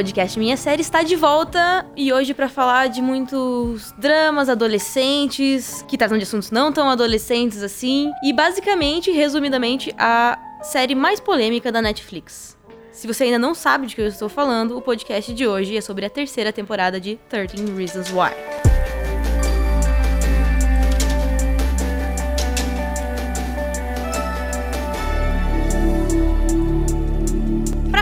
podcast Minha Série está de volta e hoje para falar de muitos dramas adolescentes que tratam de assuntos não tão adolescentes assim e basicamente, resumidamente, a série mais polêmica da Netflix. Se você ainda não sabe de que eu estou falando, o podcast de hoje é sobre a terceira temporada de 13 Reasons Why.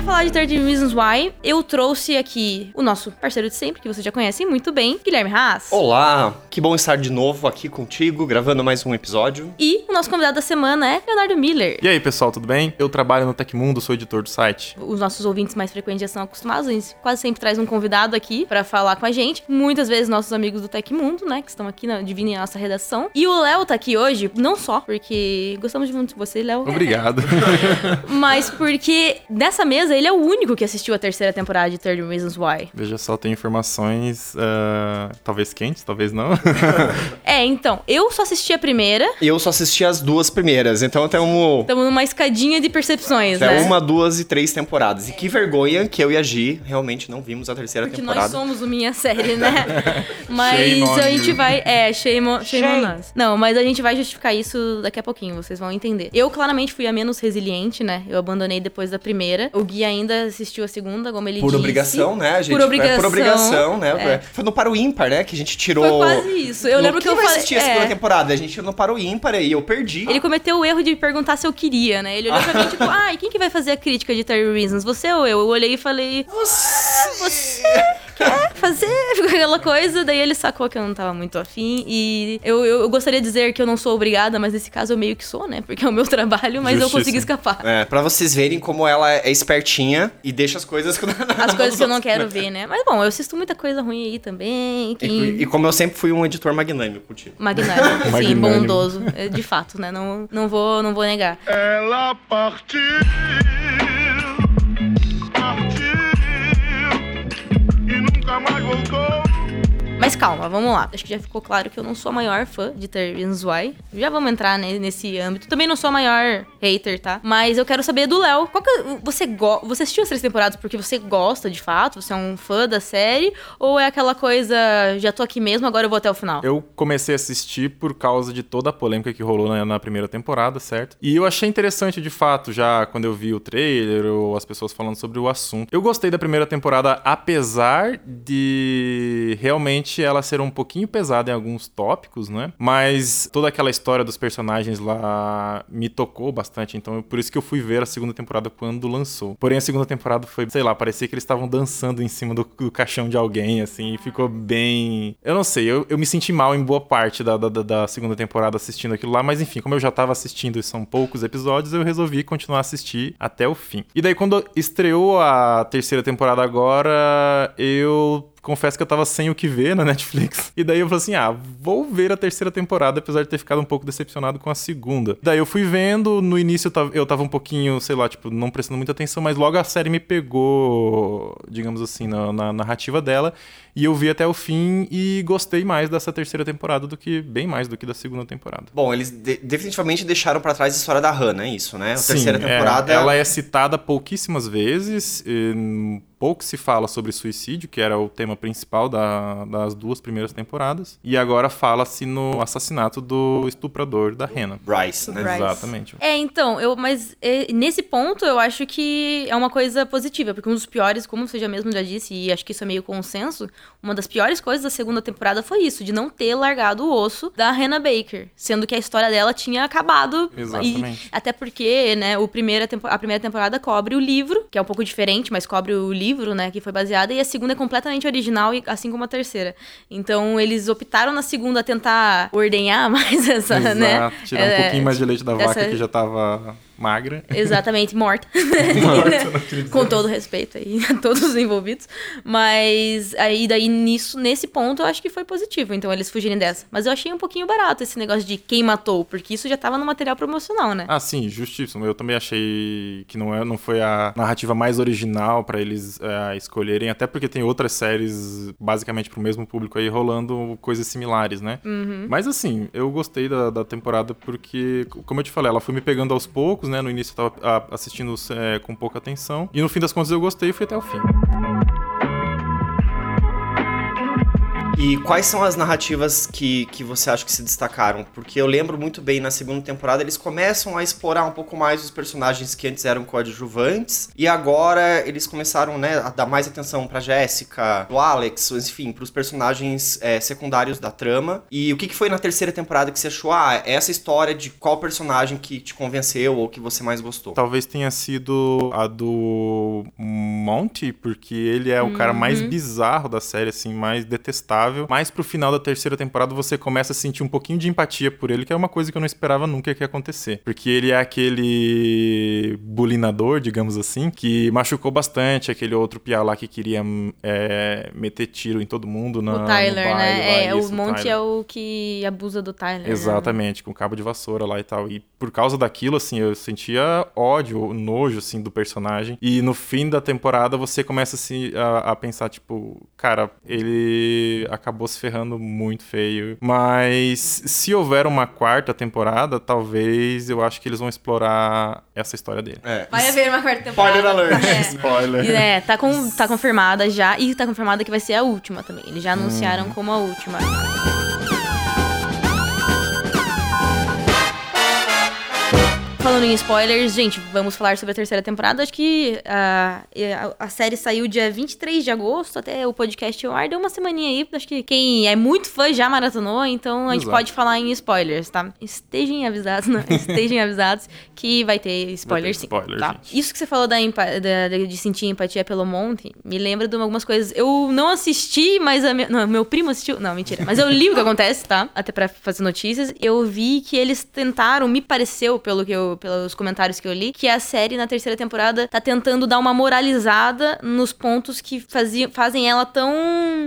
Falar de 13 Reasons Why, eu trouxe aqui o nosso parceiro de sempre, que vocês já conhecem muito bem, Guilherme Haas. Olá, que bom estar de novo aqui contigo, gravando mais um episódio. E o nosso convidado da semana é Leonardo Miller. E aí, pessoal, tudo bem? Eu trabalho no Tecmundo, sou editor do site. Os nossos ouvintes mais frequentes já são acostumados, a gente quase sempre traz um convidado aqui para falar com a gente. Muitas vezes nossos amigos do Tecmundo, né, que estão aqui na, dividindo a nossa redação. E o Léo tá aqui hoje, não só porque gostamos muito de você, Léo. Obrigado. mas porque nessa mesa ele é o único que assistiu a terceira temporada de 30 Reasons Why. Veja só, tem informações, uh, talvez quentes, talvez não. é, então, eu só assisti a primeira. E eu só assisti as duas primeiras, então temos... Estamos numa escadinha de percepções, é né? uma, duas e três temporadas. E que vergonha que eu e a Gi realmente não vimos a terceira Porque temporada. Porque nós somos o Minha Série, né? mas a gente vai... É, shame on, shame on us. Não, mas a gente vai justificar isso daqui a pouquinho, vocês vão entender. Eu, claramente, fui a menos resiliente, né? Eu abandonei depois da primeira. O Gui ainda assistiu a segunda, como ele por disse. Por obrigação, né? A gente, por obrigação. É, por obrigação, né? É. Foi no Para o Ímpar, né? Que a gente tirou. Foi quase isso. Eu no, lembro que eu falei. assistir a segunda é. temporada. A gente tirou no Para o Ímpar e eu perdi. Ele cometeu o erro de perguntar se eu queria, né? Ele olhou pra mim, tipo, ah, e quem que vai fazer a crítica de Terry Reasons? Você ou eu? Eu olhei e falei. Você! Você! Quer fazer aquela coisa. Daí ele sacou que eu não tava muito afim. E eu, eu, eu, gostaria de dizer que eu não sou obrigada, mas nesse caso eu meio que sou, né? Porque é o meu trabalho, mas Justiça. eu consegui escapar. É, pra vocês verem como ela é espertinha e deixa as coisas que eu não, As coisas que eu não quero ver, né? Mas bom, eu assisto muita coisa ruim aí também. Que... E, e, como eu sempre fui um editor magnânimo contigo. Magnânimo, sim, bondoso. É, de fato, né? Não, não, vou, não vou negar. Ela partiu. Mais voltou. Mas calma, vamos lá. Acho que já ficou claro que eu não sou a maior fã de Reasons Why. Já vamos entrar né, nesse âmbito. Também não sou a maior hater, tá? Mas eu quero saber do Léo. Qual que é, você go você assistiu as três temporadas porque você gosta de fato? Você é um fã da série? Ou é aquela coisa, já tô aqui mesmo, agora eu vou até o final? Eu comecei a assistir por causa de toda a polêmica que rolou na, na primeira temporada, certo? E eu achei interessante de fato, já quando eu vi o trailer ou as pessoas falando sobre o assunto. Eu gostei da primeira temporada, apesar de realmente ela ser um pouquinho pesada em alguns tópicos, né? Mas toda aquela história dos personagens lá me tocou bastante, então por isso que eu fui ver a segunda temporada quando lançou. Porém, a segunda temporada foi, sei lá, parecia que eles estavam dançando em cima do, do, caixão de alguém, assim, e ficou bem. Eu não sei, eu, eu me senti mal em boa parte da, da, da segunda temporada assistindo aquilo lá, mas enfim, como eu já tava assistindo e são poucos episódios, eu resolvi continuar a assistir até o fim. E daí, quando estreou a terceira temporada agora, eu confesso que eu tava sem o que ver na Netflix. E daí eu falei assim: ah, vou ver a terceira temporada, apesar de ter ficado um pouco decepcionado com a segunda. Daí eu fui vendo, no início eu tava, eu tava um pouquinho, sei lá, tipo, não prestando muita atenção, mas logo a série me pegou, digamos assim, na, na narrativa dela. E eu vi até o fim e gostei mais dessa terceira temporada do que, bem mais do que da segunda temporada. Bom, eles de definitivamente deixaram para trás a história da Hannah, é isso, né? A Sim, terceira é, temporada. É, ela é citada pouquíssimas vezes. E pouco se fala sobre suicídio, que era o tema principal da, das duas primeiras temporadas. E agora fala-se no assassinato do estuprador da Rena. Bryce, né? Bryce. Exatamente. É, então, eu, mas é, nesse ponto eu acho que é uma coisa positiva, porque um dos piores, como você já mesmo já disse, e acho que isso é meio consenso, uma das piores coisas da segunda temporada foi isso, de não ter largado o osso da Hannah Baker, sendo que a história dela tinha acabado. Exatamente. E, até porque, né, o primeira a primeira temporada cobre o livro, que é um pouco diferente, mas cobre o livro né, que foi baseada, e a segunda é completamente original, assim como a terceira. Então, eles optaram na segunda tentar ordenhar mais essa, Exato, né? Tirar um é, pouquinho mais de leite da vaca que já tava magra. Exatamente, morta. morta Com todo respeito aí a todos os envolvidos. Mas aí daí nisso, nesse ponto, eu acho que foi positivo, então eles fugirem dessa. Mas eu achei um pouquinho barato esse negócio de quem matou, porque isso já tava no material promocional, né? Ah, sim, justíssimo. Eu também achei que não, é, não foi a narrativa mais original para eles é, escolherem, até porque tem outras séries, basicamente pro mesmo público aí, rolando coisas similares, né? Uhum. Mas assim, eu gostei da, da temporada porque, como eu te falei, ela foi me pegando aos poucos, né? No início eu tava assistindo é, com pouca atenção. E no fim das contas eu gostei e fui até o fim. E quais são as narrativas que, que você acha que se destacaram? Porque eu lembro muito bem na segunda temporada eles começam a explorar um pouco mais os personagens que antes eram coadjuvantes e agora eles começaram né, a dar mais atenção pra Jéssica, o Alex, enfim, pros personagens é, secundários da trama. E o que, que foi na terceira temporada que você achou? Ah, essa história de qual personagem que te convenceu ou que você mais gostou? Talvez tenha sido a do Monty, porque ele é o uhum. cara mais uhum. bizarro da série, assim, mais detestável. Mas pro final da terceira temporada você começa a sentir um pouquinho de empatia por ele, que é uma coisa que eu não esperava nunca que ia acontecer. Porque ele é aquele bulinador, digamos assim, que machucou bastante aquele outro piá lá que queria é, meter tiro em todo mundo na, o Tyler, né? é, o Monte Tyler. é o que abusa do Tyler. Né? Exatamente, né? com cabo de vassoura lá e tal. E por causa daquilo, assim, eu sentia ódio, nojo, assim, do personagem. E no fim da temporada você começa assim, a, a pensar, tipo, cara, ele acabou se ferrando muito feio. Mas se houver uma quarta temporada, talvez eu acho que eles vão explorar essa história dele. É. Vai haver uma quarta temporada. Spoiler alert. É. Spoiler. É, tá, com, tá confirmada já. E tá confirmada que vai ser a última também. Eles já anunciaram hum. como a última. Falando em spoilers, gente, vamos falar sobre a terceira temporada. Acho que uh, a, a, série saiu dia 23 de agosto, até o podcast ao ar deu uma semaninha aí. Acho que quem é muito fã já maratonou, então a gente Exato. pode falar em spoilers, tá? Estejam avisados, né? Estejam avisados que vai ter spoilers sim. Spoiler, tá? Isso que você falou da, da, de sentir empatia pelo Monte, me lembra de algumas coisas. Eu não assisti, mas a não, meu primo assistiu. Não, mentira. Mas eu li o que acontece, tá? Até pra fazer notícias. Eu vi que eles tentaram, me pareceu, pelo que eu pelos comentários que eu li, que a série na terceira temporada tá tentando dar uma moralizada nos pontos que fazia, fazem ela tão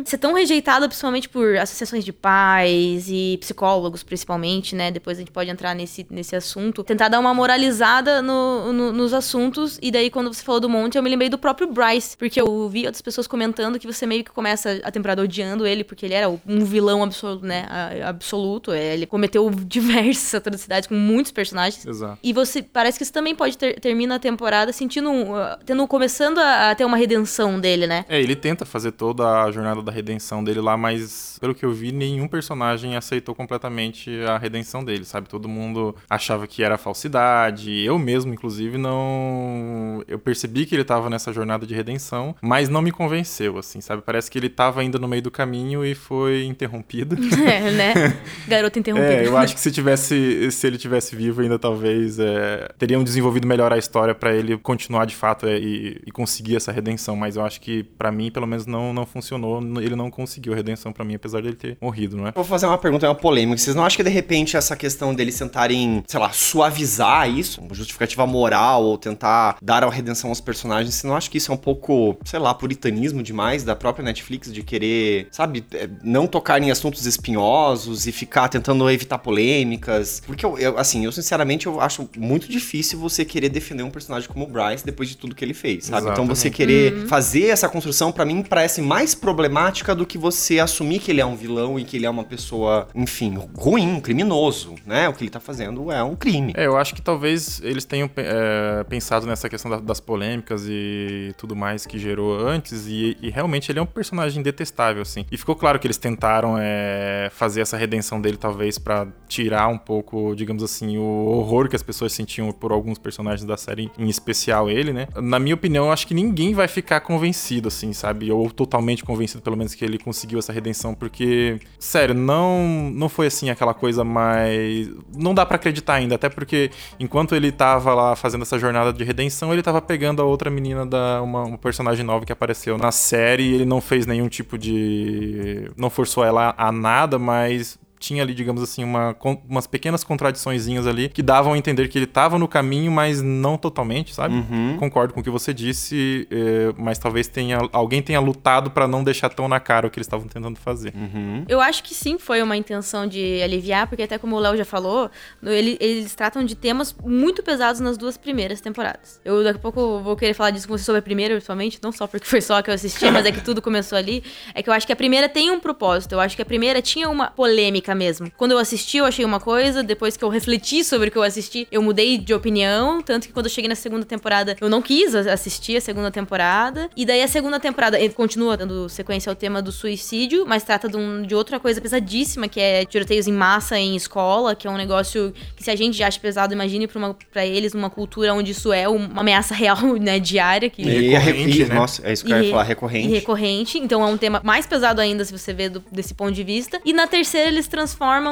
ser tão rejeitada, principalmente por associações de pais e psicólogos, principalmente, né? Depois a gente pode entrar nesse, nesse assunto. Tentar dar uma moralizada no, no, nos assuntos. E daí, quando você falou do Monte, eu me lembrei do próprio Bryce, porque eu vi outras pessoas comentando que você meio que começa a temporada odiando ele, porque ele era um vilão absoluto, né? Absoluto. Ele cometeu diversas atrocidades com muitos personagens. Exato. E você parece que isso também pode ter, termina a temporada sentindo um, uh, tendo começando a, a, ter uma redenção dele, né? É, ele tenta fazer toda a jornada da redenção dele lá, mas pelo que eu vi, nenhum personagem aceitou completamente a redenção dele, sabe? Todo mundo achava que era falsidade. Eu mesmo, inclusive, não eu percebi que ele tava nessa jornada de redenção, mas não me convenceu, assim, sabe? Parece que ele tava ainda no meio do caminho e foi interrompido. É, né? Garoto interrompido. É, eu acho que se tivesse se ele tivesse vivo ainda talvez é, teriam desenvolvido melhor a história para ele continuar de fato é, e, e, conseguir essa redenção. Mas eu acho que, para mim, pelo menos, não, não funcionou. Ele não conseguiu a redenção para mim, apesar dele ter morrido, não é? Vou fazer uma pergunta, é uma polêmica. Vocês não acham que, de repente, essa questão deles tentarem, sei lá, suavizar isso, uma justificativa moral, ou tentar dar a redenção aos personagens, você não acha que isso é um pouco, sei lá, puritanismo demais da própria Netflix de querer, sabe, é, não tocar em assuntos espinhosos e ficar tentando evitar polêmicas? Porque eu, eu assim, eu sinceramente eu acho muito difícil você querer defender um personagem como o Bryce depois de tudo que ele fez, sabe? Exatamente. Então você querer uhum. fazer essa construção, para mim, parece mais problemática do que você assumir que ele é um vilão e que ele é uma pessoa, enfim, ruim, criminoso, né? O que ele tá fazendo é um crime. É, eu acho que talvez eles tenham é, pensado nessa questão da, das polêmicas e tudo mais que gerou antes, e, e, realmente ele é um personagem detestável, assim. E ficou claro que eles tentaram é, fazer essa redenção dele, talvez, para tirar um pouco, digamos assim, o horror que as pessoas sentiam tinham por alguns personagens da série, em especial ele, né? Na minha opinião, acho que ninguém vai ficar convencido, assim, sabe? Ou totalmente convencido, pelo menos, que ele conseguiu essa redenção, porque, sério, não, não foi assim aquela coisa mais. Não dá para acreditar ainda, até porque enquanto ele tava lá fazendo essa jornada de redenção, ele tava pegando a outra menina da. uma, uma personagem nova que apareceu na série ele não fez nenhum tipo de. não forçou ela a nada, mas tinha ali, digamos assim, uma, umas pequenas contradiçõezinhas ali que davam a entender que ele estava no caminho, mas não totalmente, sabe? Uhum. Concordo com o que você disse, é, mas talvez tenha alguém tenha lutado para não deixar tão na cara o que eles estavam tentando fazer. Uhum. Eu acho que sim, foi uma intenção de aliviar, porque até como o Léo já falou, ele, eles tratam de temas muito pesados nas duas primeiras temporadas. Eu daqui a pouco vou querer falar disso com você sobre a primeira, principalmente, não só porque foi só a que eu assisti, mas é que tudo começou ali. É que eu acho que a primeira tem um propósito. Eu acho que a primeira tinha uma polêmica técnica mesmo. Quando eu assisti, eu achei uma coisa, depois que eu refleti sobre o que eu assisti, eu mudei de opinião, tanto que quando eu cheguei na segunda temporada, eu não quis assistir a segunda temporada. E daí a segunda temporada continua dando sequência ao tema do suicídio, mas trata de, um, de outra coisa pesadíssima, que é tiroteios em massa em escola, que é um negócio que se a gente já acha pesado, imagine pra, uma, pra eles uma cultura onde isso é uma ameaça real, né, diária. Que... E, recorrente, né? Nossa, é isso que eu ia falar, recorrente. E recorrente, então é um tema mais pesado ainda se você vê do, desse ponto de vista. E na terceira eles transformam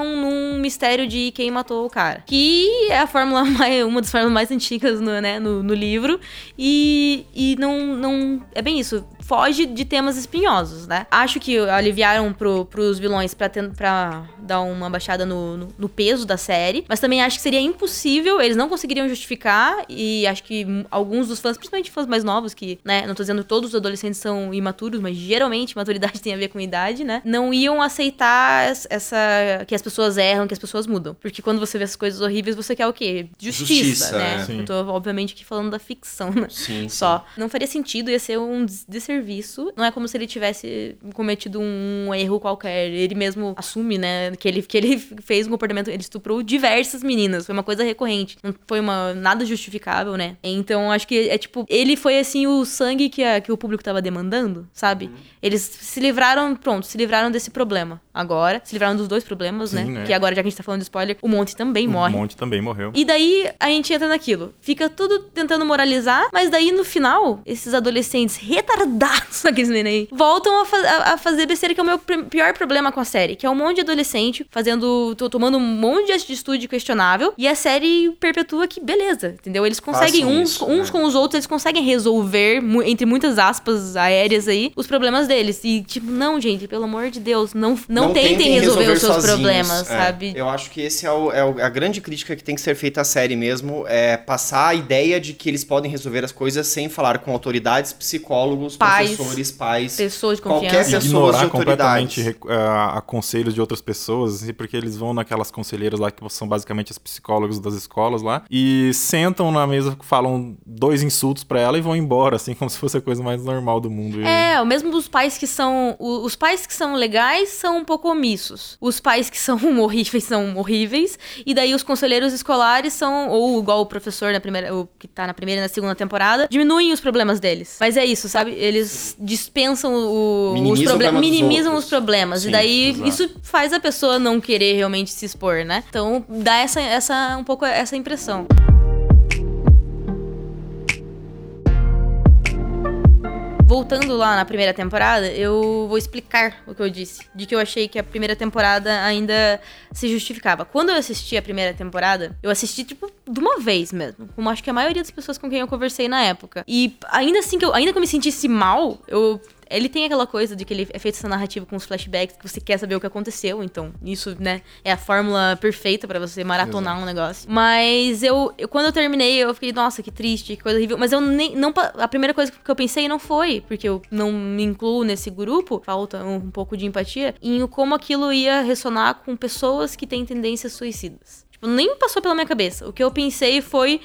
num mistério de quem matou o cara. Que é a fórmula mais, uma das fórmulas mais antigas no, né, no, no livro. E, e não, não. É bem isso foge de temas espinhosos, né? Acho que aliviaram pro, pros vilões pra, ter, pra dar uma baixada no, no, no, peso da série, mas também acho que seria impossível, eles não conseguiriam justificar, e acho que alguns dos fãs, principalmente fãs mais novos, que, né, não tô dizendo todos os adolescentes são imaturos, mas geralmente maturidade tem a ver com idade, né? Não iam aceitar essa. que as pessoas erram, que as pessoas mudam. Porque quando você vê essas coisas horríveis, você quer o quê? Justiça, Justiça né? É. Eu tô, obviamente, aqui falando da ficção, né? Sim. Só. Sim. Não faria sentido, ia ser um desserviço serviço. Não é como se ele tivesse cometido um erro qualquer. Ele mesmo assume, né, que ele, que ele fez um comportamento. Ele estuprou diversas meninas. Foi uma coisa recorrente. Não foi uma, nada justificável, né? Então acho que é tipo. Ele foi assim o sangue que, a, que o público tava demandando, sabe? Uhum. Eles se livraram, pronto, se livraram desse problema. Agora, se livraram dos dois problemas, Sim, né? né? Que agora, já que a gente tá falando de spoiler, o Monte também o morre. O Monte também morreu. E daí a gente entra naquilo. Fica tudo tentando moralizar, mas daí no final, esses adolescentes retardados pedaços aqueles neném voltam a, fa a, fazer besteira, que é o meu pior problema com a série, que é um monte de adolescente fazendo, tomando um monte de atitude questionável, e a série perpetua que, beleza, entendeu? Eles conseguem, uns, isso, uns né? com os outros, eles conseguem resolver, entre muitas aspas aéreas aí, os problemas deles. E, tipo, não, gente, pelo amor de Deus, não, não, não tentem, tentem resolver, resolver, os seus sozinhos. problemas, é. sabe? Eu acho que esse é, o, é o, a grande crítica que tem que ser feita à série mesmo, é passar a ideia de que eles podem resolver as coisas sem falar com autoridades, psicólogos, Pais professores, pais, pessoas de confiança. qualquer pessoa ignorar de completamente uh, a conselhos de outras pessoas, assim, porque eles vão naquelas conselheiras lá que são basicamente as psicólogas das escolas lá e sentam na mesa, falam dois insultos para ela e vão embora, assim, como se fosse a coisa mais normal do mundo. É, o mesmo dos pais que são os pais que são legais são um pouco omissos. Os pais que são horríveis são horríveis e daí os conselheiros escolares são ou igual o professor na primeira, o que tá na primeira e na segunda temporada, diminuem os problemas deles. Mas é isso, sabe? Eles eles dispensam o, os problemas, minimizam os problemas. Sim, e daí exato. isso faz a pessoa não querer realmente se expor, né? Então dá essa, essa um pouco essa impressão. Voltando lá na primeira temporada, eu vou explicar o que eu disse. De que eu achei que a primeira temporada ainda se justificava. Quando eu assisti a primeira temporada, eu assisti, tipo, de uma vez mesmo. Como acho que a maioria das pessoas com quem eu conversei na época. E ainda assim que eu, ainda que eu me sentisse mal, eu ele tem aquela coisa de que ele é feito essa narrativa com os flashbacks que você quer saber o que aconteceu. Então, isso, né, é a fórmula perfeita para você maratonar Exato. um negócio. Mas eu, eu, quando eu terminei, eu fiquei, nossa, que triste, que coisa horrível. Mas eu nem. Não, a primeira coisa que eu pensei não foi, porque eu não me incluo nesse grupo, falta um, um pouco de empatia, em como aquilo ia ressonar com pessoas que têm tendências suicidas. Tipo, nem passou pela minha cabeça. O que eu pensei foi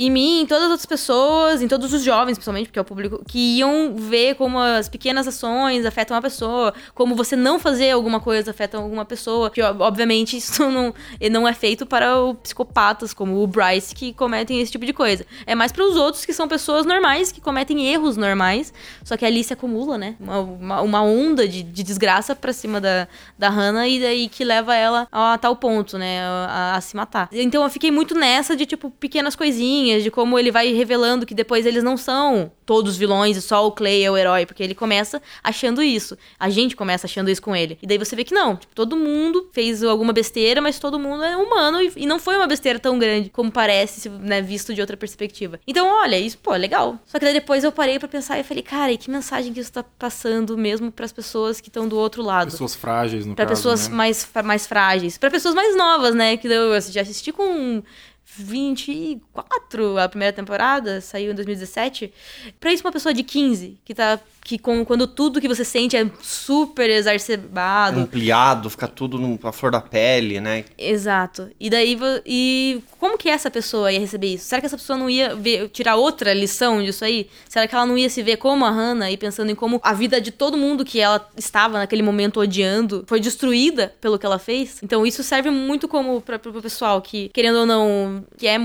em mim, em todas as outras pessoas, em todos os jovens, principalmente, porque é o público, que iam ver como as pequenas ações afetam a pessoa, como você não fazer alguma coisa afeta alguma pessoa, que obviamente isso não, não é feito para os psicopatas como o Bryce que cometem esse tipo de coisa. É mais para os outros que são pessoas normais, que cometem erros normais, só que ali se acumula, né? Uma, uma, onda de, de desgraça pra cima da, da Hannah e daí que leva ela a tal ponto, né? A, a se matar. Então eu fiquei muito nessa de, tipo, pequenas coisinhas de como ele vai revelando que depois eles não são todos vilões e só o Clay é o herói, porque ele começa achando isso. A gente começa achando isso com ele. E daí você vê que não, tipo, todo mundo fez alguma besteira, mas todo mundo é humano e, e não foi uma besteira tão grande como parece, né, visto de outra perspectiva. Então, olha, isso, pô, é legal. Só que daí depois eu parei para pensar e falei, cara, e que mensagem que isso tá passando mesmo para as pessoas que estão do outro lado? Pessoas frágeis, no pra caso, pessoas né? mais, mais frágeis. para pessoas mais novas, né? Que eu já assisti com 24 a primeira temporada, saiu em 2017. Pra isso, uma pessoa de 15 que tá que com, quando tudo que você sente é super exacerbado. Ampliado, fica tudo na flor da pele, né? Exato. E daí, e como que essa pessoa ia receber isso? Será que essa pessoa não ia ver, tirar outra lição disso aí? Será que ela não ia se ver como a Hannah e pensando em como a vida de todo mundo que ela estava naquele momento odiando foi destruída pelo que ela fez? Então isso serve muito como para o pessoal que, querendo ou não, quer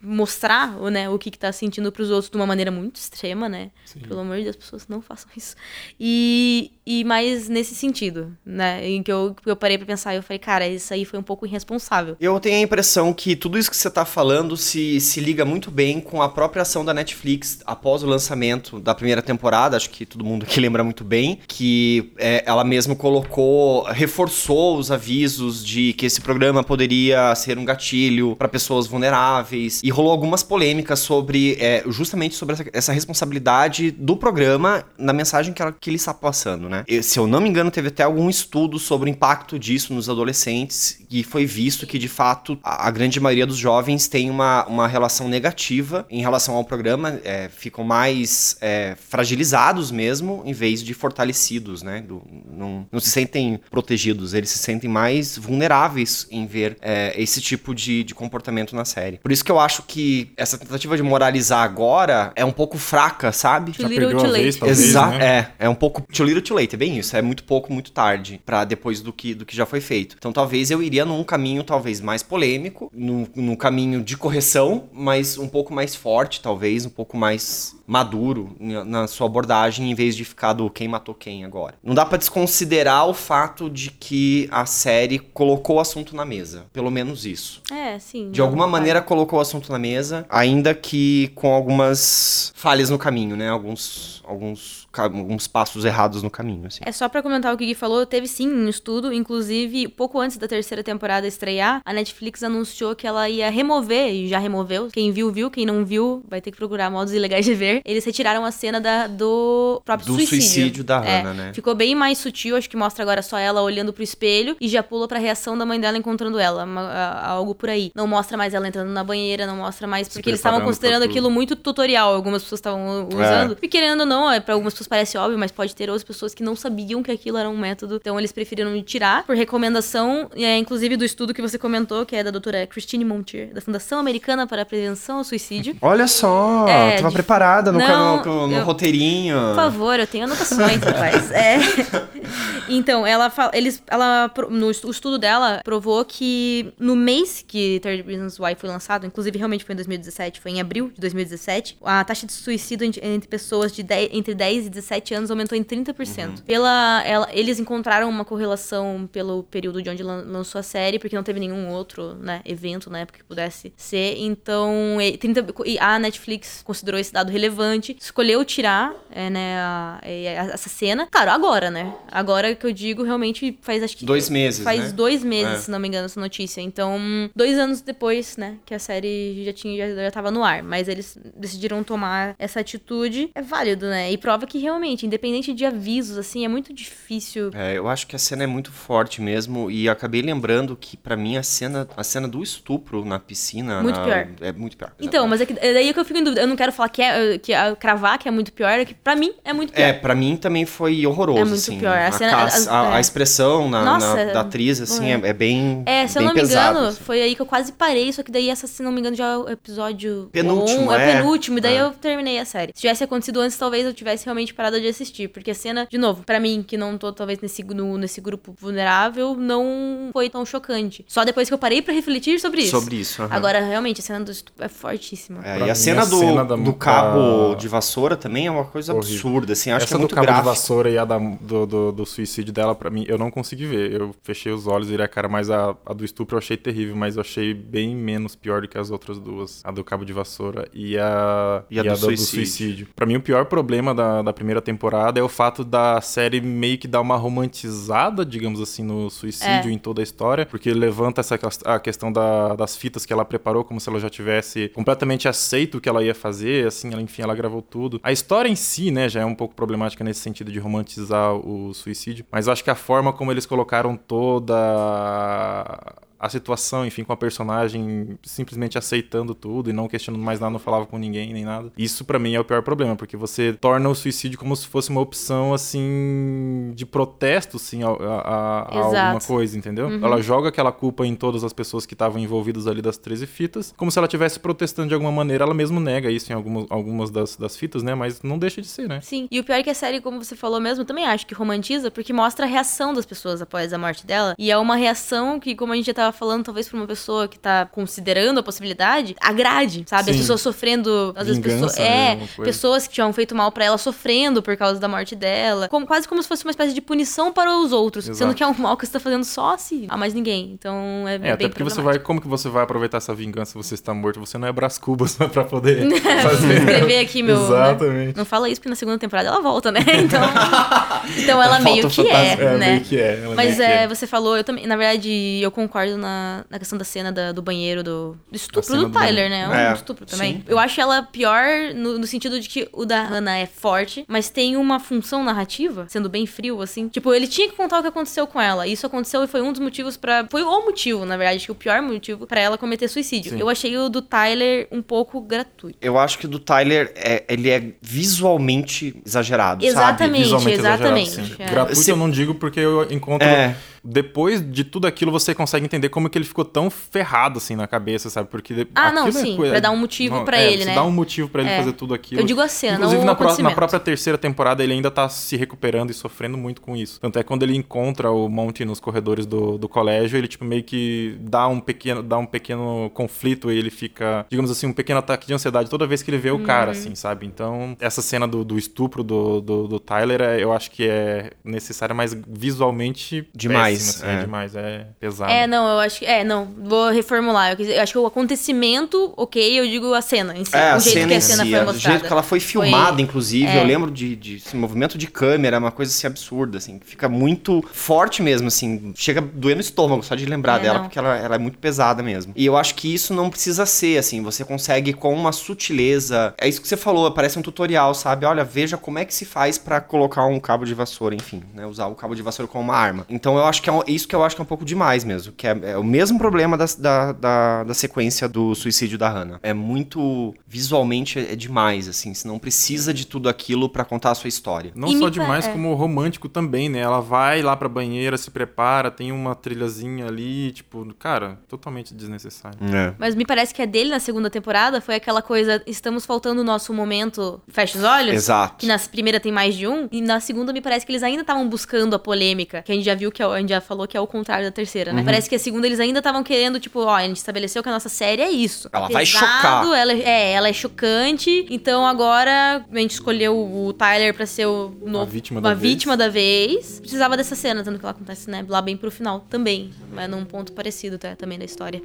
mostrar né, o que, que tá sentindo pros outros de uma maneira muito extrema, né? Sim. Pelo amor de Deus, pessoas não façam isso. E, e mais nesse sentido, né? Em que eu, eu parei pra pensar e eu falei, cara, isso aí foi um pouco irresponsável. Eu tenho a impressão que tudo isso que você tá falando se, se liga muito bem com a própria ação da Netflix após o lançamento da primeira temporada, acho que todo mundo aqui lembra muito bem, que é, ela mesmo colocou, reforçou os avisos de que esse programa poderia ser um gatilho para pessoas vulneráveis e rolou algumas polêmicas sobre, é, justamente sobre essa, essa responsabilidade do programa na mensagem que, ela, que ele está passando, né? E, se eu não me engano, teve até algum estudo sobre o impacto disso nos adolescentes e foi visto que, de fato, a, a grande maioria dos jovens tem uma, uma relação negativa em relação ao programa, é, ficam mais é, fragilizados mesmo, em vez de fortalecidos, né? Do, não, não se sentem protegidos, eles se sentem mais vulneráveis em ver é, esse tipo de, de comportamento na série. Por isso que eu acho que essa tentativa de moralizar agora é um pouco fraca, sabe? Too little, too late. Exato, né? é. É um pouco too little, too late. É bem isso. É muito pouco, muito tarde para depois do que, do que já foi feito. Então talvez eu iria num caminho talvez mais polêmico, num, num caminho de correção, mas um pouco mais forte, talvez, um pouco mais maduro na sua abordagem em vez de ficar do quem matou quem agora. Não dá para desconsiderar o fato de que a série colocou o assunto na mesa, pelo menos isso. É, sim. De alguma maneira colocou o assunto na mesa, ainda que com algumas falhas no caminho, né? Alguns alguns alguns passos errados no caminho. Assim. É só para comentar o que o Gui falou, teve sim um estudo, inclusive pouco antes da terceira temporada estrear, a Netflix anunciou que ela ia remover, e já removeu, quem viu, viu, quem não viu, vai ter que procurar modos ilegais de ver. Eles retiraram a cena da, do próprio do suicídio. suicídio da é, Hannah, né? Ficou bem mais sutil, acho que mostra agora só ela olhando pro espelho e já pula pra reação da mãe dela encontrando ela, uma, algo por aí. Não mostra mais ela entrando na banheira, não mostra mais, porque eles estavam considerando aquilo muito tutorial, algumas pessoas estavam usando. É. E querendo ou não, é, pra algumas pessoas parece óbvio, mas pode ter outras pessoas que não sabiam que aquilo era um método, então eles preferiram tirar por recomendação, é, inclusive do estudo que você comentou, que é da doutora Christine Montier, da Fundação Americana para a Prevenção ao Suicídio. Olha só, é, tava de... preparada no, não, no, no eu... roteirinho. Por favor, eu tenho anotações, rapaz. É. Então, ela fala, eles, ela, no estudo dela, provou que no mês que Third Reasons Why foi lançado, inclusive realmente foi em 2017, foi em abril de 2017, a taxa de suicídio entre pessoas de 10, entre 10 e 17 anos aumentou em 30%. Uhum. Pela, ela, eles encontraram uma correlação pelo período de onde lançou a série, porque não teve nenhum outro né, evento na época que pudesse ser. Então, 30, a Netflix considerou esse dado relevante, escolheu tirar é, né, a, a, essa cena. Claro, agora, né? Agora que eu digo, realmente faz acho que. Dois meses. Faz né? dois meses, é. se não me engano, essa notícia. Então, dois anos depois, né, que a série já tinha, já, já tava no ar. Mas eles decidiram tomar essa atitude. É válido, né? E prova que realmente, independente de avisos, assim, é muito difícil. É, eu acho que a cena é muito forte mesmo. E acabei lembrando que, para mim, a cena, a cena do estupro na piscina. Muito na... pior. É muito pior. Então, mas é, que, é daí que eu fico em dúvida. Eu não quero falar que é, que é, cravar que é muito pior, é que pra mim é muito pior. É, pra mim também foi horroroso. É muito assim, pior. A, cena, a, a, a, expressão na, Nossa, na, da atriz, assim, é, é bem. É, se bem eu não me pesado, engano, assim. foi aí que eu quase parei, só que daí essa, se não me engano, já é o episódio. Penúltimo, um, é. é penúltimo, e daí eu terminei a série. Se tivesse acontecido antes, talvez eu tivesse realmente parado de assistir. Porque a cena, de novo, para mim, que não tô talvez nesse, no, nesse grupo vulnerável, não foi tão chocante. Só depois que eu parei para refletir sobre isso. Sobre isso. Uhum. Agora, realmente, a cena do é fortíssima. É, e a cena, a do, cena do cabo de vassoura também é uma coisa horrível. absurda, assim. Acho Essa que é muito do cabo gráfico. de vassoura e a da, do, do, do, suicídio dela, para mim, eu não consegui ver. Eu fechei os olhos, virei a cara, mas a, a do estupro eu achei terrível, mas eu achei bem menos pior do que as outras duas. A do cabo de vassoura e a, e a, e do, a suicídio. do, suicídio. Pra mim, o pior problema da, da primeira temporada é o fato da série meio que dar uma romantizada, digamos assim, no suicídio É. em toda a história, porque levanta essa a questão da- das fitas que ela preparou como se ela já tivesse completamente aceito o que ela ia fazer, assim, ela, enfim, ela gravou tudo. A história em si, né, já é um pouco problemática nesse sentido de romantizar o suicídio, mas acho que a forma como eles colocaram toda a situação, enfim, com a personagem simplesmente aceitando tudo e não questionando mais nada, não falava com ninguém nem nada. Isso para mim é o pior problema, porque você torna o suicídio como se fosse uma opção, assim, de protesto, sim, a, a, a alguma coisa, entendeu? Uhum. Ela joga aquela culpa em todas as pessoas que estavam envolvidas ali das 13 fitas, como se ela estivesse protestando de alguma maneira. Ela mesmo nega isso em algumas, algumas das, das fitas, né? Mas não deixa de ser, né? Sim. E o pior é que a série, como você falou mesmo, também acho que romantiza, porque mostra a reação das pessoas após a morte dela. E é uma reação que, como a gente já tava falando, talvez pra uma pessoa que tá considerando a possibilidade, agrade, sabe? Sim. As pessoas sofrendo, às vezes pessoas. É, pessoas que tinham feito mal para ela sofrendo por causa da morte dela. Como, quase como se fosse uma espécie de punição para os outros. Exato. Sendo que é um mal que você tá fazendo só a si, a mais ninguém. Então é, é bem até porque você vai. Como que você vai aproveitar essa vingança você está morto? Você não é Brás Cubas pra poder fazer. Escrever aqui, meu. Né? Exatamente. Né? Não fala isso porque na segunda temporada ela volta, né? Então. então ela meio que é, é, né? Meio que é. Mas é, é, você falou, eu também. Na verdade, eu concordo na, na questão da cena da, do banheiro do, do estupro do Tyler, do... né? É um é, estupro também. Sim. Eu acho ela pior no, no, sentido de que o da Hannah é forte, mas tem uma função narrativa, sendo bem frio, assim. Tipo, ele tinha que contar o que aconteceu com ela. Isso aconteceu e foi um dos motivos para Foi o motivo, na verdade, que o pior motivo para ela cometer suicídio. Sim. Eu achei o do Tyler um pouco gratuito. Eu acho que o do Tyler, é, ele é visualmente exagerado, exatamente, sabe? Exatamente, exatamente. É. Gratuito eu não digo porque eu encontro... É depois de tudo aquilo, você consegue entender como que ele ficou tão ferrado assim na cabeça, sabe? Porque Ah, não, é sim, é pra dar um motivo para é, ele, né? Dá um motivo para ele é. fazer tudo aquilo. Eu digo a cena, Inclusive, na, pró na, própria terceira temporada, ele ainda tá se recuperando e sofrendo muito com isso. Tanto é quando ele encontra o Monty nos corredores do, do colégio, ele, tipo, meio que dá um pequeno, dá um pequeno conflito e ele fica, digamos assim, um pequeno ataque de ansiedade toda vez que ele vê o cara, uhum. assim, sabe? Então, essa cena do, do estupro do, do, do Tyler, é, eu acho que é necessária, mas visualmente demais, péssima, assim, é. demais é pesado. É, não, eu acho que. É, não, vou reformular. Eu, acho que o acontecimento, ok, eu digo a cena em si. É, o jeito que a cena si, foi mostrada. O jeito que ela foi filmada, foi... inclusive. É. Eu lembro de, de esse movimento de câmera, uma coisa assim absurda, assim. Fica muito forte mesmo, assim. Chega a doer no estômago só de lembrar é, dela, não. porque ela, ela é muito pesada mesmo. E eu acho que isso não precisa ser, assim. Você consegue com uma sutileza. É isso que você falou, parece um tutorial, sabe? Olha, veja como é que se faz para colocar um cabo de vassoura, enfim, né? Usar o cabo de vassoura como uma arma. Então eu acho que é isso que eu acho que é um pouco demais mesmo. Que é, é o mesmo problema da, da, da, da, sequência do suicídio da Hannah. É muito. Visualmente é, demais, assim. Você não precisa de tudo aquilo para contar a sua história. Não e só demais, é. como romântico também, né? Ela vai lá pra banheira, se prepara, tem uma trilhazinha ali, tipo, cara, totalmente desnecessário. É. Mas me parece que a dele na segunda temporada foi aquela coisa: estamos faltando o nosso momento, fecha os olhos. Exato. Que na primeira tem mais de um. E na segunda me parece que eles ainda estavam buscando a polêmica, que a gente já viu que a gente já falou que é o contrário da terceira, né? Uhum. Parece que a segunda eles ainda estavam querendo, tipo, ó, a gente estabeleceu que a nossa série é isso. Ela vai chocar. Ela, é, ela é chocante. Então agora a gente escolheu o Tyler pra ser o novo, uma vítima, da, vítima vez. da vez. Precisava dessa cena, tanto que ela acontece, né? Lá bem pro final também. Mas num ponto parecido tá, também da história.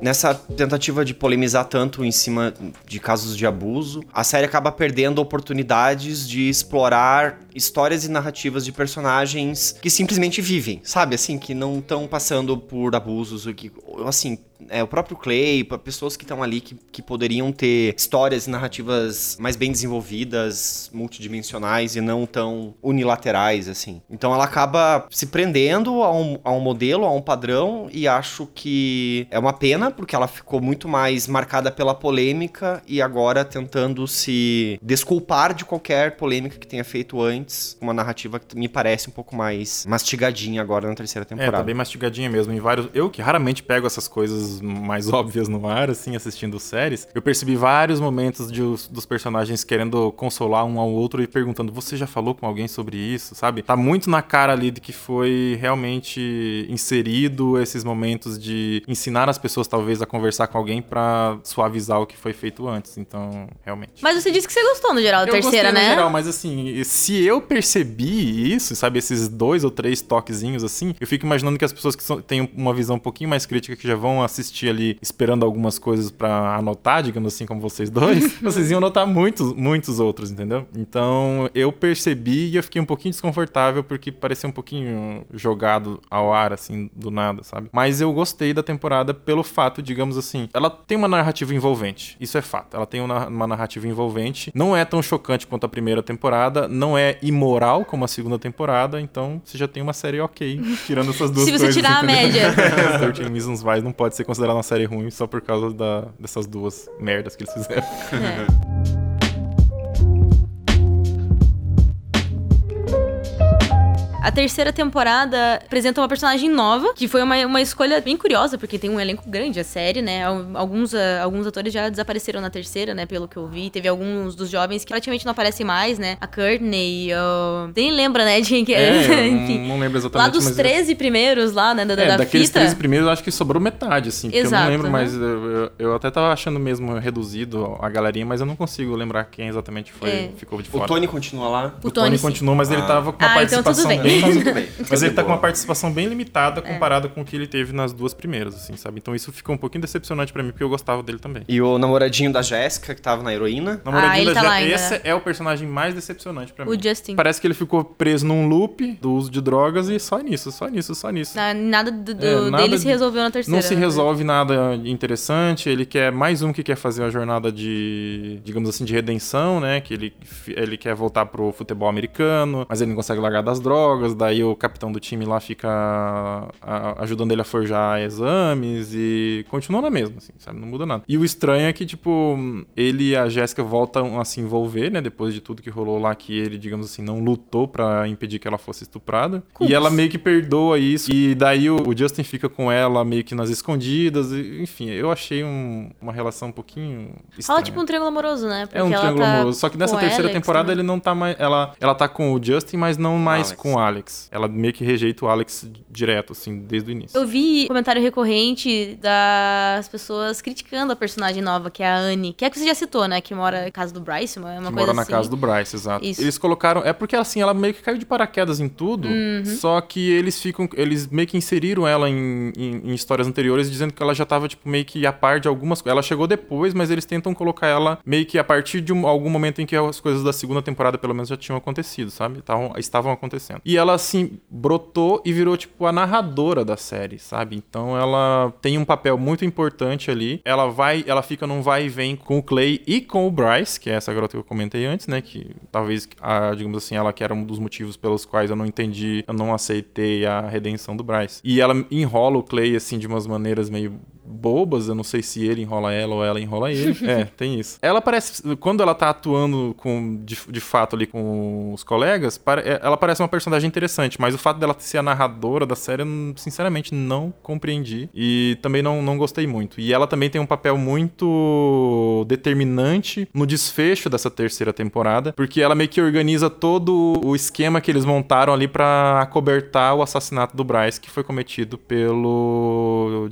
Nessa tentativa de polemizar tanto em cima de casos de abuso, a série acaba perdendo oportunidades de explorar histórias e narrativas de personagens que simplesmente vivem, sabe? Assim, que não estão passando por abusos, que, assim, é, o próprio Clay, pessoas que estão ali que, que poderiam ter histórias e narrativas mais bem desenvolvidas, multidimensionais e não tão unilaterais, assim. Então ela acaba se prendendo a um, a um modelo, a um padrão, e acho que é uma pena, porque ela ficou muito mais marcada pela polêmica e agora tentando se desculpar de qualquer polêmica que tenha feito antes. Uma narrativa que me parece um pouco mais mastigadinha agora na terceira temporada. É, tá bem mastigadinha mesmo. Em vários. Eu que raramente pego essas coisas mais óbvias no ar, assim, assistindo séries, eu percebi vários momentos de, dos personagens querendo consolar um ao outro e perguntando: Você já falou com alguém sobre isso? Sabe? Tá muito na cara ali de que foi realmente inserido esses momentos de ensinar as pessoas, talvez, a conversar com alguém para suavizar o que foi feito antes. Então, realmente. Mas você disse que você gostou no geral da eu terceira, né? No geral, mas assim, se eu percebi isso, sabe, esses dois ou três toquezinhos assim, eu fico imaginando que as pessoas que são, têm uma visão um pouquinho mais crítica que já vão assistir assistir ali esperando algumas coisas para anotar, digamos assim, como vocês dois, vocês iam anotar muitos, muitos outros, entendeu? Então eu percebi e eu fiquei um pouquinho desconfortável porque parecia um pouquinho jogado ao ar, assim, do nada, sabe? Mas eu gostei da temporada pelo fato, digamos assim, ela tem uma narrativa envolvente. Isso é fato. Ela tem uma, uma narrativa envolvente. Não é tão chocante quanto a primeira temporada, não é imoral como a segunda temporada, então você já tem uma série ok, tirando essas duas coisas. Se você tirar entendeu? a média. 13 Reasons Why não pode ser considerada uma série ruim só por causa da, dessas duas merdas que eles fizeram. É. A terceira temporada apresenta uma personagem nova, que foi uma, uma escolha bem curiosa, porque tem um elenco grande, a série, né? Alguns, uh, alguns atores já desapareceram na terceira, né? Pelo que eu vi. Teve alguns dos jovens que praticamente não aparecem mais, né? A Courtney, uh... nem lembra, né? De quem é. é Enfim. Não, lembro exatamente. Lá dos 13 eu... primeiros, lá, né? Da, é, da daqueles fita. 13 primeiros, eu acho que sobrou metade, assim. Porque Exato, eu não lembro né? mais. Eu, eu, até tava achando mesmo reduzido a galerinha, mas eu não consigo lembrar quem exatamente foi, é. ficou de fora. O Tony continua lá? O, o Tony, Tony continua, mas ah. ele tava com uma ah, participação então tudo bem. Bem. bem. Mas ele tá com uma participação bem limitada é. comparada com o que ele teve nas duas primeiras, assim, sabe? Então isso ficou um pouquinho decepcionante para mim, porque eu gostava dele também. E o namoradinho da Jéssica, que tava na heroína? Namoradinho ah, da tá Jéssica, esse é o personagem mais decepcionante para mim. O Justin. Parece que ele ficou preso num loop do uso de drogas e só nisso, só nisso, só nisso. nada, do, do é, nada dele se resolveu na terceira. Não se né? resolve nada interessante, ele quer mais um que quer fazer a jornada de, digamos assim, de redenção, né? Que ele, ele quer voltar pro futebol americano, mas ele não consegue largar das drogas, daí o capitão do time lá fica a, ajudando ele a forjar exames e continua na mesma, assim, sabe? Não muda nada. E o estranho é que, tipo, ele e a Jéssica voltam a se envolver, né? Depois de tudo que rolou lá, que ele, digamos assim, não lutou para impedir que ela fosse estuprada. E ela meio que perdoa isso. E daí o, o, Justin fica com ela meio que nas escondidas. E, enfim, eu achei um, uma relação um pouquinho estranha. Fala tipo um triângulo amoroso, né? Porque é um triângulo tá amoroso. Só que nessa terceira Alex, temporada né? ele não tá mais. Ela, ela tá com o Justin, mas não mais Alex. com o Alex. Ela meio que rejeita o Alex direto, assim, desde o início. Eu vi comentário recorrente das pessoas criticando a personagem nova, que é a Anne, que é que você já citou, né? Que mora na casa do Bryce, uma, uma que coisa mora na casa do Bryce, exato. Isso. Eles colocaram. É porque assim, ela meio que caiu de paraquedas em tudo, uhum. só que eles ficam. Eles meio que inseriram ela em, em, em, histórias anteriores, dizendo que ela já tava, tipo, meio que a par de algumas coisas. Ela chegou depois, mas eles tentam colocar ela meio que a partir de um, algum momento em que as coisas da segunda temporada, pelo menos, já tinham acontecido, sabe? Tavam, estavam acontecendo. E ela, assim, brotou e virou, tipo, a narradora da série, sabe? Então ela tem um papel muito importante ali. Ela vai, ela fica num vai e vem com o Clay e com o Bryce, que é essa garota que eu comentei antes, né? Que talvez, a, digamos assim, ela que era um dos motivos pelos quais eu não entendi, eu não aceitei a redenção do Bryce. E ela enrola o Clay, assim, de umas maneiras meio bobas, eu não sei se ele enrola ela ou ela enrola ele. é, tem isso. Ela parece, quando ela tá atuando com, de, de fato ali com os colegas, é, ela parece uma personagem interessante, mas o fato dela ser a narradora da série, eu, sinceramente, não compreendi e também não, não gostei muito. E ela também tem um papel muito determinante no desfecho dessa terceira temporada, porque ela meio que organiza todo o esquema que eles montaram ali para acobertar o assassinato do Bryce, que foi cometido pelo,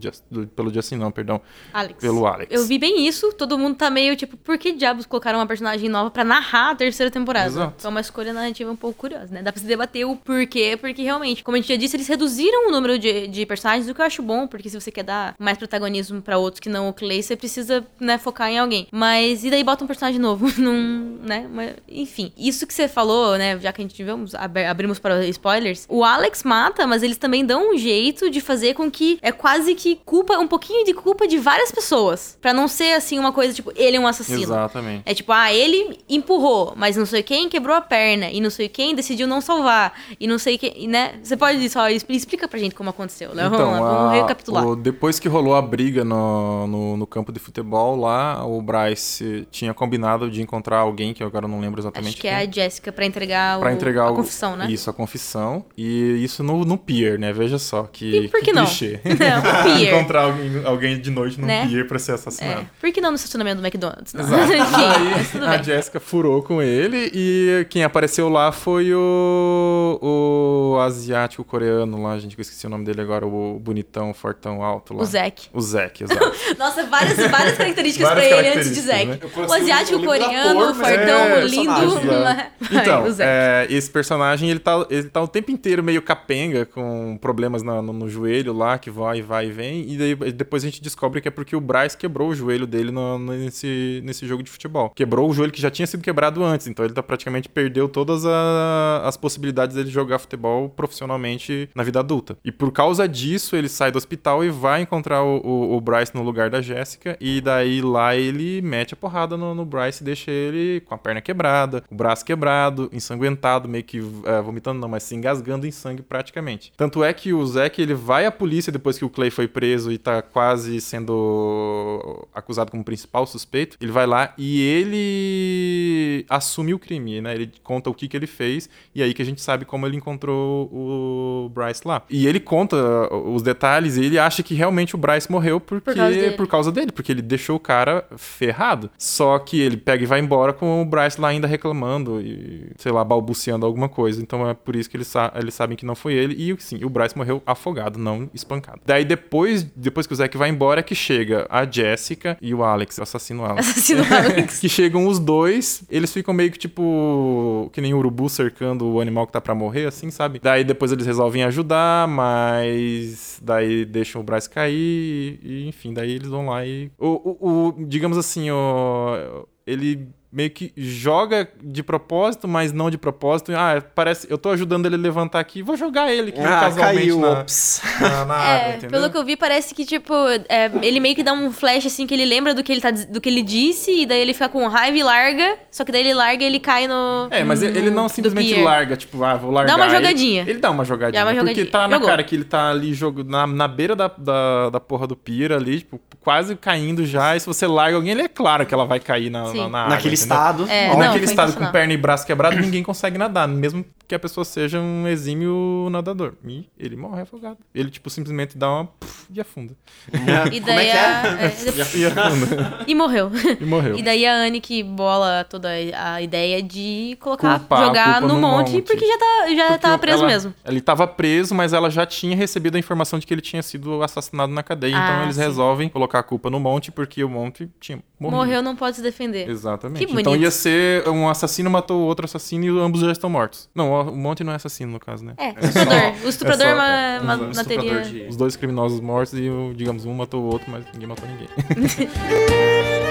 pelo Justin assim, não, perdão. Alex. Pelo Alex. Eu vi bem isso, todo mundo tá meio tipo, por que diabos colocaram uma personagem nova pra narrar a terceira temporada? Exato. É uma escolha narrativa um pouco curiosa, né? Dá pra se debater o porquê, porque realmente, como a gente já disse, eles reduziram o número de, de personagens, o que eu acho bom, porque se você quer dar mais protagonismo pra outros que não o Clay, você precisa, né, focar em alguém. Mas, e daí bota um personagem novo, num, né? Mas, enfim, isso que você falou, né, já que a gente tivemos, abrimos para spoilers, o Alex mata, mas eles também dão um jeito de fazer com que é quase que culpa um pouquinho pouquinho de culpa de várias pessoas. para não ser assim uma coisa tipo, ele é um assassino. Exatamente. É tipo, ah, ele empurrou, mas não sei quem quebrou a perna. E não sei quem decidiu não salvar. E não sei quem, né? Você pode só explica pra gente como aconteceu, né? Então, vamos lá, vamos a, recapitular. O, depois que rolou a briga no, no, no, campo de futebol lá, o Bryce tinha combinado de encontrar alguém, que eu agora não lembro exatamente. Acho que quem. é a Jessica, pra entregar, pra o, entregar a o, confissão, né? Isso, a confissão. E isso no, no pier, né? Veja só que. E por que, que não? Clichê. Não, pier. encontrar alguém, alguém de noite no né? pier pra ser assassinado. É. Por que não no estacionamento do McDonald's? Não? Exato. Enfim, Aí a Jessica furou com ele e quem apareceu lá foi o, o asiático coreano lá, gente, que eu esqueci o nome dele agora, o bonitão, fortão, alto lá. O Zack. O Zack, exato. Nossa, várias, várias características várias pra ele antes de Zack. Né? O asiático coreano, o fortão, é, lindo. Né? Então, é, esse personagem, ele tá, ele tá o tempo inteiro meio capenga, com problemas na, no, no, joelho lá, que vai, vai e vem, e daí, depois a gente descobre que é porque o Bryce quebrou o joelho dele no, nesse, nesse jogo de futebol. Quebrou o joelho que já tinha sido quebrado antes, então ele tá praticamente perdeu todas a, as possibilidades dele jogar futebol profissionalmente na vida adulta. E por causa disso, ele sai do hospital e vai encontrar o, o, o Bryce no lugar da Jéssica, e daí lá ele mete a porrada no, no, Bryce e deixa ele com a perna quebrada, o braço quebrado, ensanguentado, meio que é, vomitando não, mas se engasgando em sangue praticamente. Tanto é que o Zack, ele vai à polícia depois que o Clay foi preso e tá quase sendo acusado como principal suspeito, ele vai lá e ele assume o crime, né? Ele conta o que que ele fez e aí que a gente sabe como ele encontrou o Bryce lá. E ele conta os detalhes e ele acha que realmente o Bryce morreu porque por causa dele, por causa dele porque ele deixou o cara ferrado. Só que ele pega e vai embora com o Bryce lá ainda reclamando e, sei lá, balbuciando alguma coisa. Então é por isso que eles, sa eles sabem que não foi ele. E sim, o Bryce morreu afogado, não espancado. Daí depois, depois que o Zack vai embora, que chega a Jessica e o Alex, o assassino Alex. Assassino Alex. que chegam os dois, eles ficam meio que tipo. que nem o urubu cercando o animal que tá pra morrer, assim, sabe? Daí depois eles resolvem ajudar, mas. Daí deixam o Bryce cair e, enfim, daí eles vão lá e. O, o, o digamos assim, o, ele meio que joga de propósito, mas não de propósito. Ah, parece. Eu tô ajudando ele a levantar aqui, vou jogar ele aqui ah, casualmente caiu, na, ops. na, na é, água, entendeu? Pelo que eu vi, parece que, tipo, é, ele meio que dá um flash assim que ele lembra do que ele, tá, do que ele disse, e daí ele fica com raiva e larga. Só que daí ele larga e ele cai no. É, mas no, ele não simplesmente larga, tipo, ah, vou largar. Dá uma jogadinha. Ele, ele dá uma jogadinha. Dá uma jogadinha. Porque tá na Jogou. cara que ele tá ali jogo, na, na beira da, da, da porra do pira ali, tipo, quase caindo já. E se você larga alguém, ele é claro que ela vai cair na, na, na água. Naquele? Estado. É, não, naquele estado com perna e braço quebrado, ninguém consegue nadar, mesmo que a pessoa seja um exímio nadador. E ele morre afogado. Ele, tipo, simplesmente dá uma puf, e afunda. É. E daí é a... é, e afunda. E morreu. E morreu. E daí a Anne que bola toda a ideia de colocar, culpa, jogar no, no monte, monte, porque já, tá, já porque tava preso ela, mesmo. Ele tava preso, mas ela já tinha recebido a informação de que ele tinha sido assassinado na cadeia. Então ah, então eles sim. resolvem colocar a culpa no monte, porque o monte tinha morrido. Morreu, não pode se defender. Exatamente. Que então ia ser um assassino matou outro assassino e ambos já estão mortos. Não, o Monte não é assassino, no caso, né? É, é estuprador. o estuprador é só, é, ma materia... De... Os dois criminosos mortos e, digamos, um matou o outro, mas ninguém matou ninguém.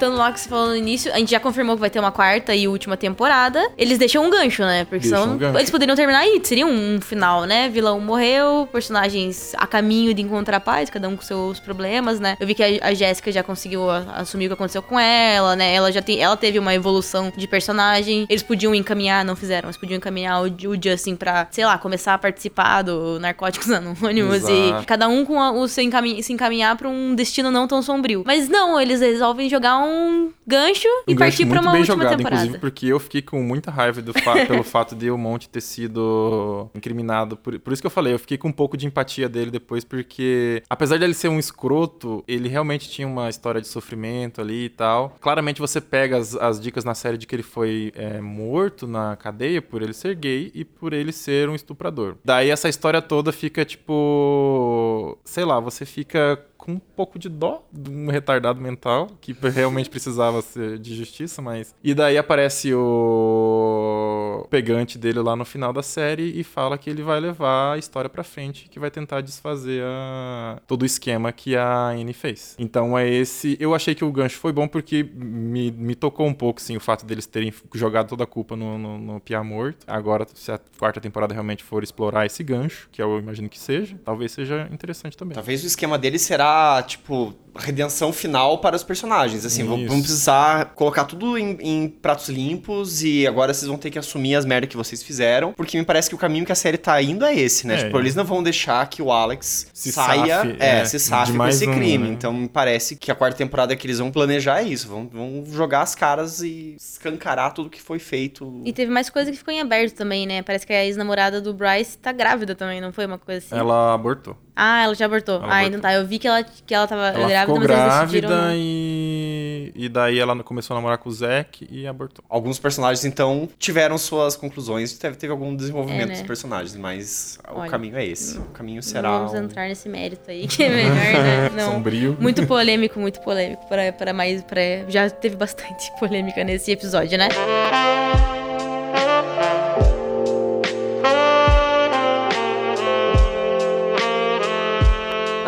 voltando lá que você falou no início, a gente já confirmou que vai ter uma quarta e última temporada. Eles deixam um gancho, né? Porque são, um eles poderiam terminar aí, seria um, final, né? Vilão morreu, personagens a caminho de encontrar paz, cada um com seus problemas, né? Eu vi que a, a Jéssica já conseguiu assumir o que aconteceu com ela, né? Ela já tem, ela teve uma evolução de personagem. Eles podiam encaminhar, não fizeram, eles podiam encaminhar o, o Justin pra, sei lá, começar a participar do Narcóticos Anônimos Exato. e cada um com a, o seu encaminhar, se encaminhar pra um destino não tão sombrio. Mas não, eles resolvem jogar um um gancho um e partir para uma bem última jogado, temporada. Inclusive porque eu fiquei com muita raiva fa pelo fato de o Monte ter sido incriminado. Por, por isso que eu falei, eu fiquei com um pouco de empatia dele depois, porque apesar de ele ser um escroto, ele realmente tinha uma história de sofrimento ali e tal. Claramente você pega as, as dicas na série de que ele foi é, morto na cadeia por ele ser gay e por ele ser um estuprador. Daí essa história toda fica tipo. Sei lá, você fica com um pouco de dó de um retardado mental que realmente precisava ser de justiça, mas. E daí aparece o pegante dele lá no final da série e fala que ele vai levar a história pra frente, que vai tentar desfazer a... todo o esquema que a Anne fez. Então é esse. Eu achei que o gancho foi bom porque me, me tocou um pouco, sim, o fato deles terem jogado toda a culpa no, no, no Pia Morto. Agora, se a quarta temporada realmente for explorar esse gancho, que eu imagino que seja, talvez seja interessante também. Talvez o esquema dele será tipo, redenção final para os personagens. Assim, vão, vão, precisar colocar tudo em, em, pratos limpos e agora vocês vão ter que assumir as merdas que vocês fizeram, porque me parece que o caminho que a série tá indo é esse, né? É, tipo, é. eles não vão deixar que o Alex se saia, safe, é, é, se safe com esse um, crime. Né? Então me parece que a quarta temporada que eles vão planejar é isso, vão, vão jogar as caras e escancarar tudo que foi feito. E teve mais coisa que ficou em aberto também, né? Parece que a ex-namorada do Bryce tá grávida também, não foi uma coisa assim? Ela abortou. Ah, ela já abortou. Ela ah, abortou. então tá. Eu vi que ela, que ela tava ela grávida, ficou grávida e... e daí ela começou a namorar com o Zack e abortou. Alguns personagens, então, tiveram suas conclusões. Teve, teve algum desenvolvimento é, né? dos personagens, mas Olha, o caminho é esse. O caminho será... Vamos entrar nesse mérito aí, que é melhor, né? Não. Sombrio. Muito polêmico, muito polêmico. Para, para mais... Para... Já teve bastante polêmica nesse episódio, né?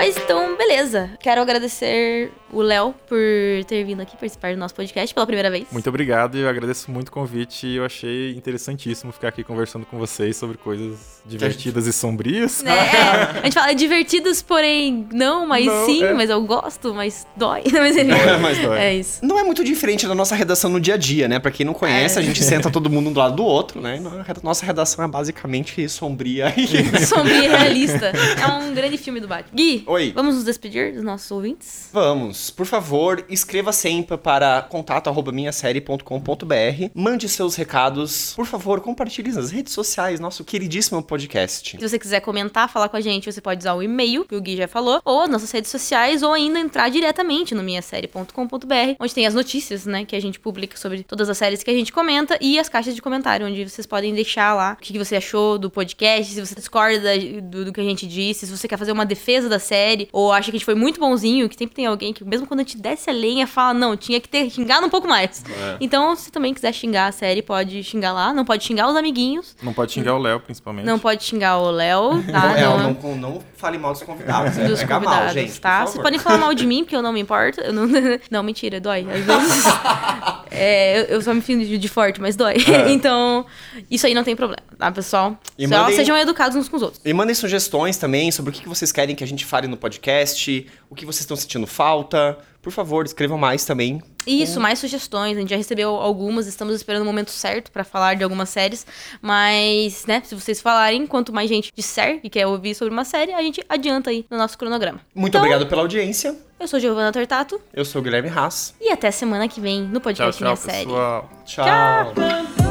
Mas então, beleza. Quero agradecer o Léo por ter vindo aqui participar do nosso podcast pela primeira vez. Muito obrigado e eu agradeço muito o convite. Eu achei interessantíssimo ficar aqui conversando com vocês sobre coisas divertidas e sombrias. É, a gente fala divertidas, porém não, mas não, sim, é. mas eu gosto, mas dói. Mas, é, mas dói. É isso. Não é muito diferente da nossa redação no dia a dia, né? Pra quem não conhece, é. a gente senta todo mundo um do lado do outro, né? Nossa redação é basicamente sombria e... sombria e realista. É um grande filme do Batman. Gui, Oi. vamos nos despedir dos nossos ouvintes? Vamos. Por favor, escreva sempre para contato@minhasérie.com.br. Mande seus recados. Por favor, compartilhe nas redes sociais nosso queridíssimo podcast. Se você quiser comentar, falar com a gente, você pode usar o e-mail que o Gui já falou, ou as nossas redes sociais, ou ainda entrar diretamente no minhasérie.com.br, onde tem as notícias, né, que a gente publica sobre todas as séries que a gente comenta e as caixas de comentário, onde vocês podem deixar lá o que você achou do podcast, se você discorda do, do que a gente disse, se você quer fazer uma defesa da série, ou acha que a gente foi muito bonzinho, que sempre tem alguém que, mesmo quando a gente desce a lenha, fala, não, tinha que ter xingado um pouco mais. É. Então, se também quiser xingar a série, pode xingar lá, não pode xingar os amiguinhos. Não pode xingar o Léo, principalmente. Não pode xingar o Léo, tá? não, não, não, não fale mal dos convidados. Dos convidados, mal, gente, tá? Vocês podem falar mal de mim, porque eu não me importo. Eu não, não, mentira, dói. Às vezes. é, eu, eu, só me fingo de, de forte, mas dói. É. então, isso aí não tem problema, tá, pessoal? E só mandem... sejam educados uns com os outros. E mandem sugestões também sobre o que vocês querem que a gente fale no podcast, o que vocês estão sentindo falta. Por favor, escrevam mais também. Isso, mais sugestões. A gente já recebeu algumas, estamos esperando o momento certo para falar de algumas séries. Mas, né, se vocês falarem, quanto mais gente disser e quer ouvir sobre uma série, a gente adianta aí no nosso cronograma. Muito então, obrigado pela audiência. Eu sou Giovana Tortato. Eu sou o Guilherme Haas. E até semana que vem no podcast tchau, tchau, Minha pessoal. Série. Tchau. tchau.